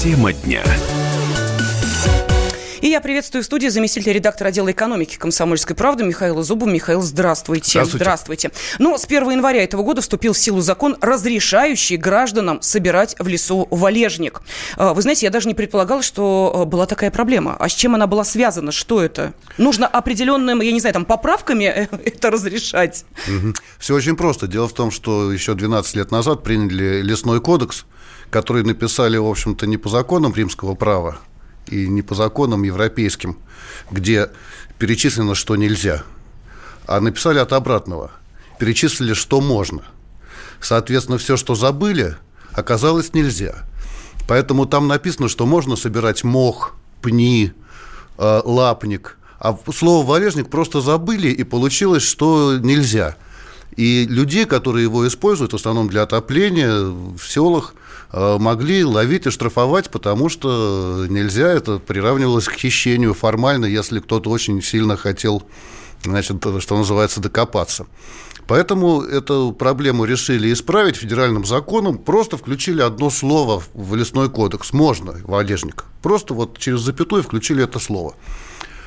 Тема дня. И я приветствую в студии заместителя редактора отдела экономики «Комсомольской правды» Михаила Зубу. Михаил, здравствуйте. Здравствуйте. Здравствуйте. Ну, с 1 января этого года вступил в силу закон, разрешающий гражданам собирать в лесу валежник. А, Вы знаете, я даже не предполагала, что а, была такая проблема. А с чем она была связана? Что это? Нужно определенным, я не знаю, там, поправками э, это разрешать? Все очень просто. Дело в том, что еще 12 лет назад приняли лесной кодекс, который написали, в общем-то, не по законам римского права и не по законам европейским, где перечислено, что нельзя, а написали от обратного. Перечислили, что можно. Соответственно, все, что забыли, оказалось нельзя. Поэтому там написано, что можно собирать мох, пни, э, лапник. А слово валежник просто забыли, и получилось, что нельзя. И людей, которые его используют, в основном для отопления, в селах, э, могли ловить и штрафовать, потому что нельзя, это приравнивалось к хищению формально, если кто-то очень сильно хотел, значит, что называется, докопаться. Поэтому эту проблему решили исправить федеральным законом, просто включили одно слово в лесной кодекс. Можно, валежник. Просто вот через запятую включили это слово.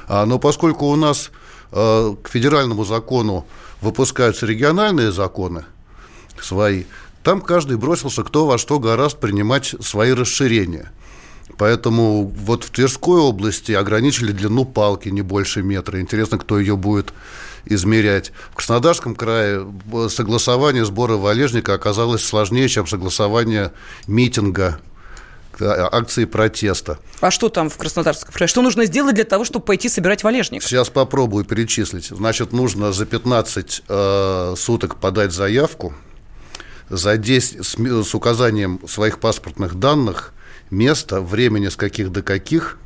А, но поскольку у нас э, к федеральному закону выпускаются региональные законы свои, там каждый бросился кто во что гораст принимать свои расширения. Поэтому вот в Тверской области ограничили длину палки не больше метра. Интересно, кто ее будет измерять. В Краснодарском крае э, согласование сбора валежника оказалось сложнее, чем согласование митинга акции протеста. А что там в Краснодарском крае? Что нужно сделать для того, чтобы пойти собирать валежник? Сейчас попробую перечислить. Значит, нужно за 15 э, суток подать заявку, за 10 с, с указанием своих паспортных данных, места, времени с каких до каких,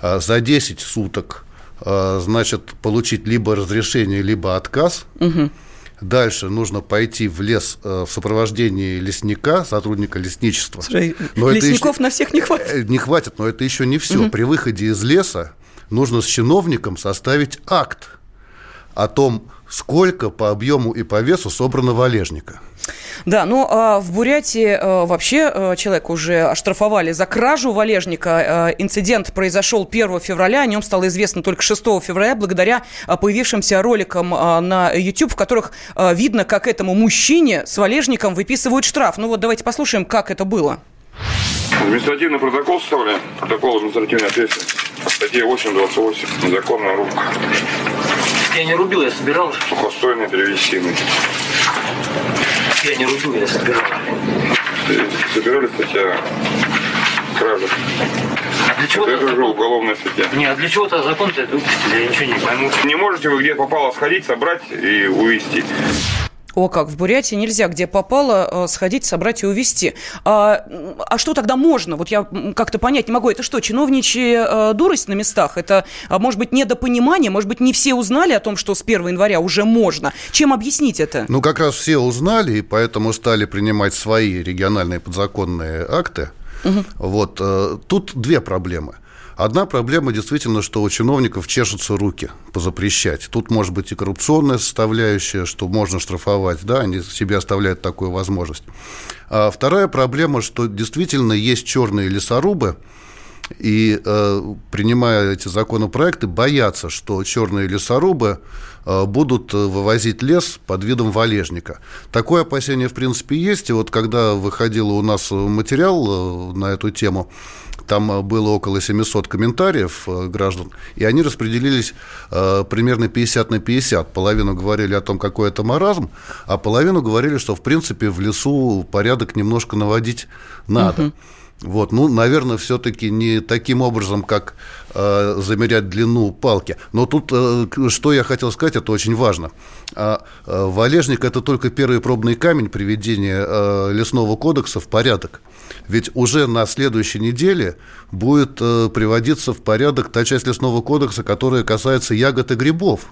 э, за 10 суток, э, значит, получить либо разрешение, либо отказ. Дальше нужно пойти в лес э, в сопровождении лесника, сотрудника лесничества. Слушай, Но лесников еще- на всех не хватит. Э, Не хватит, но это еще не все. При выходе из леса нужно с чиновником составить акт о том, сколько по объему и по весу собрано валежника. Да, ну а в Бурятии э, вообще э, человека уже оштрафовали за кражу валежника. Э, инцидент произошел 1 февраля, о нем стало известно только 6 февраля, благодаря появившимся роликам на YouTube, в которых видно, как этому мужчине с валежником выписывают штраф. Ну вот давайте послушаем, как это было. Административный протокол составляем. Протокол административной ответственности. Статья 8.28. Незаконная рубка. Я не рубил, я собирал. Сухостойный древесины. Я не рубил, я собирал. Собирали статья кража. А для чего Это уже уголовная статья. Не, а для чего-то закон-то это выпустили, я ничего не пойму. Не можете вы где попало сходить, собрать и увезти. О, как, в Бурятии нельзя, где попало, э, сходить, собрать и увезти. А, а что тогда можно? Вот я как-то понять не могу. Это что, чиновничья э, дурость на местах? Это, а, может быть, недопонимание? Может быть, не все узнали о том, что с 1 января уже можно? Чем объяснить это? Ну, как раз все узнали, и поэтому стали принимать свои региональные подзаконные акты. Вот, э, тут две проблемы. Одна проблема действительно, что у чиновников чешутся руки позапрещать. Тут может быть и коррупционная составляющая, что можно штрафовать, да, они себе оставляют такую возможность. А вторая проблема, что действительно есть черные лесорубы, и э, принимая эти законопроекты, боятся, что черные лесорубы э, будут э, вывозить лес под видом валежника. Такое опасение, в принципе, есть. И вот когда выходил у нас материал на эту тему, там э, было около 700 комментариев э, граждан, и они распределились э, примерно 50 на 50. Половину говорили о том, какой это маразм, а половину говорили, что, в принципе, в лесу порядок немножко наводить надо. Вот, ну, наверное, все-таки не таким образом, как э, замерять длину палки. Но тут, э, что я хотел сказать, это очень важно. А, э, валежник – это только первый пробный камень приведения э, лесного кодекса в порядок. Ведь уже на следующей неделе будет э, приводиться в порядок та часть лесного кодекса, которая касается ягод и грибов.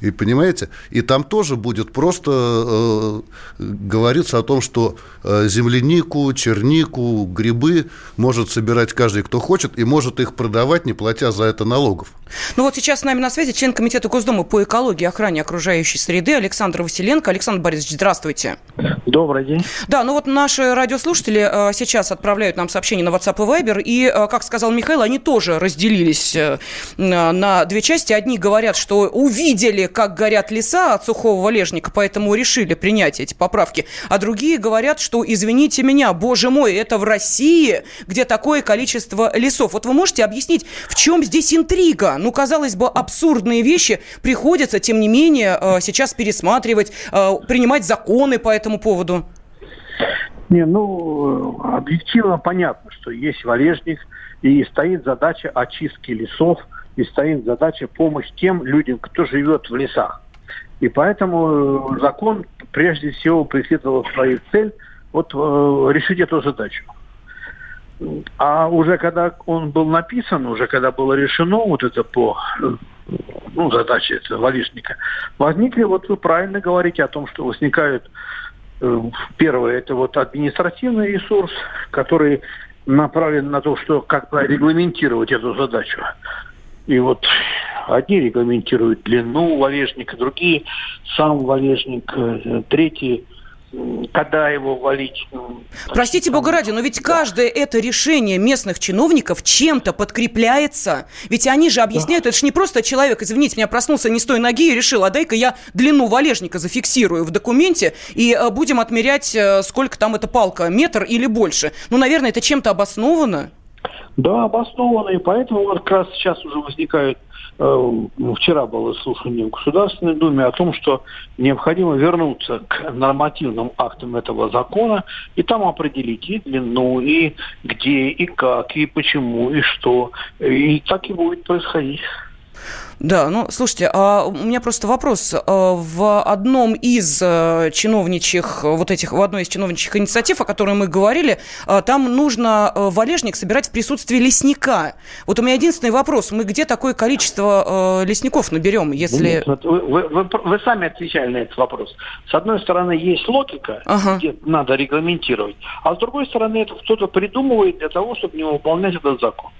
И понимаете? И там тоже будет просто э, говориться о том, что э, землянику, чернику, грибы может собирать каждый, кто хочет, и может их продавать, не платя за это налогов. Ну вот сейчас с нами на связи член Комитета Госдумы по экологии и охране окружающей среды Александр Василенко. Александр Борисович, здравствуйте. Добрый день. Да, ну вот наши радиослушатели э, сейчас отправляют нам сообщения на WhatsApp и Viber, и, э, как сказал Михаил, они тоже разделились э, на две части. Одни говорят, что увидели, как горят леса от сухого валежника, поэтому решили принять эти поправки. А другие говорят, что, извините меня, боже мой, это в России, где такое количество лесов. Вот вы можете объяснить, в чем здесь интрига? Ну, казалось бы, абсурдные вещи приходится, тем не менее, сейчас пересматривать, принимать законы по этому поводу. Не, ну, объективно понятно, что есть валежник, и стоит задача очистки лесов, и стоит задача помощь тем людям, кто живет в лесах. И поэтому закон прежде всего преследовал свою цель вот э, решить эту задачу. А уже когда он был написан, уже когда было решено вот это по ну, задаче этого валишника, возникли, вот вы правильно говорите о том, что возникают э, Первое, это вот административный ресурс, который направлен на то, что как бы регламентировать эту задачу. И вот одни регламентируют длину валежника, другие сам валежник, э, третьи когда его валить. Простите, Бога ради, но ведь каждое это решение местных чиновников чем-то подкрепляется. Ведь они же объясняют, да. это же не просто человек, извините, меня проснулся не с той ноги и решил, а дай-ка я длину валежника зафиксирую в документе и э, будем отмерять, э, сколько там эта палка, метр или больше. Ну, наверное, это чем-то обосновано. Да, обоснованно, и поэтому вот как раз сейчас уже возникают вчера было слушание в Государственной Думе о том, что необходимо вернуться к нормативным актам этого закона и там определить и длину, и где, и как, и почему, и что. И так и будет происходить. Да, ну, слушайте, а у меня просто вопрос. А, в одном из э, чиновничьих, вот этих, в одной из чиновничьих инициатив, о которой мы говорили, там нужно э, валежник собирать в присутствии лесника. Вот у меня единственный вопрос. Мы где такое количество э, лесников наберем, если... Нет, вы, вы, вы, вы сами отвечали на этот вопрос. С одной стороны, есть логика, ага. где надо регламентировать, а с другой стороны, это кто-то придумывает для того, чтобы не выполнять этот закон.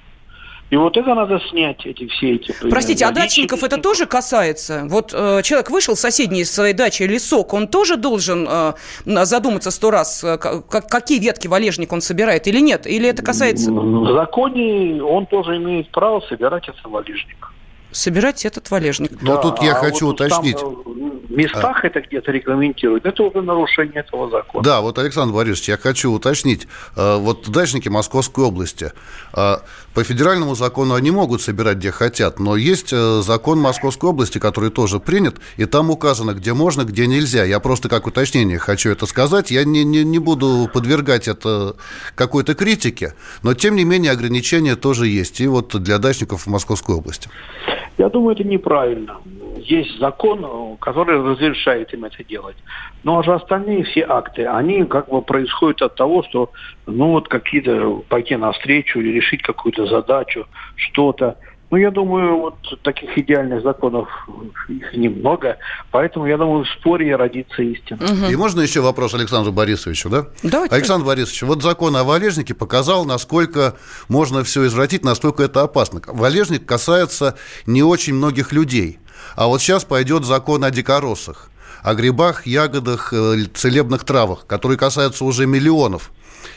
И вот это надо снять, эти все эти... Простите, а дачников это тоже касается? Вот э, человек вышел с соседней своей дачи лесок, он тоже должен э, задуматься сто раз, э, как, какие ветки валежник он собирает или нет? Или это касается... В законе он тоже имеет право собирать этот валежник собирать этот валежник. Но да, тут я а хочу вот уточнить. Там, в местах а. это где-то регламентируют, это уже нарушение этого закона. Да, вот, Александр Борисович, я хочу уточнить. Э, вот дачники Московской области, э, по федеральному закону они могут собирать где хотят, но есть э, закон Московской области, который тоже принят, и там указано, где можно, где нельзя. Я просто как уточнение хочу это сказать. Я не, не, не буду подвергать это какой-то критике, но тем не менее ограничения тоже есть. И вот для дачников в Московской области. Я думаю, это неправильно. Есть закон, который разрешает им это делать. Ну а же остальные все акты, они как бы происходят от того, что ну вот какие-то пойти навстречу или решить какую-то задачу, что-то. Ну, я думаю, вот таких идеальных законов их немного, поэтому, я думаю, в споре родится истина. Угу. И можно еще вопрос Александру Борисовичу, да? Давайте. Александр Борисович, вот закон о валежнике показал, насколько можно все извратить, насколько это опасно. Валежник касается не очень многих людей. А вот сейчас пойдет закон о дикоросах, о грибах, ягодах, э, целебных травах, которые касаются уже миллионов.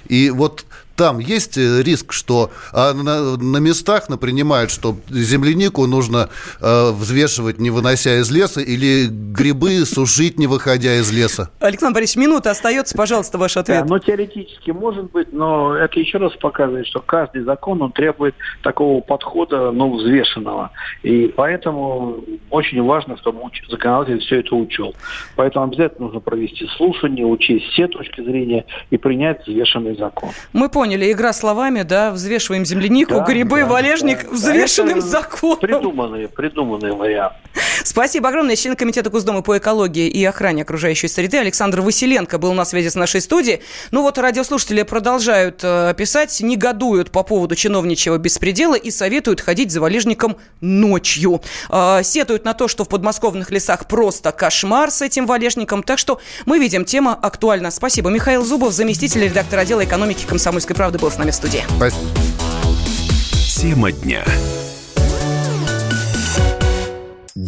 И вот там есть э, риск, что а на, на местах принимают, что землянику нужно э, взвешивать, не вынося из леса, или грибы сушить, не выходя из леса? Александр Борисович, минута остается, пожалуйста, ваш ответ. Да, ну, теоретически может быть, но это еще раз показывает, что каждый закон, он требует такого подхода, ну, взвешенного. И поэтому очень важно, чтобы законодатель все это учел. Поэтому обязательно нужно провести слушание, учесть все точки зрения и принять взвешенный закон. Мы поняли игра словами, да, взвешиваем землянику, да, грибы, да, валежник, да. взвешенным Это законом. Придуманные, придуманные варианты. Спасибо огромное. Член Комитета Госдумы по экологии и охране окружающей среды Александр Василенко был на связи с нашей студией. Ну вот радиослушатели продолжают э, писать, негодуют по поводу чиновничьего беспредела и советуют ходить за валежником ночью. Э, сетуют на то, что в подмосковных лесах просто кошмар с этим валежником. Так что мы видим, тема актуальна. Спасибо. Михаил Зубов, заместитель редактора отдела экономики комсомольской «Комсомольской правды» был с нами в студии. Спасибо. Тема дня.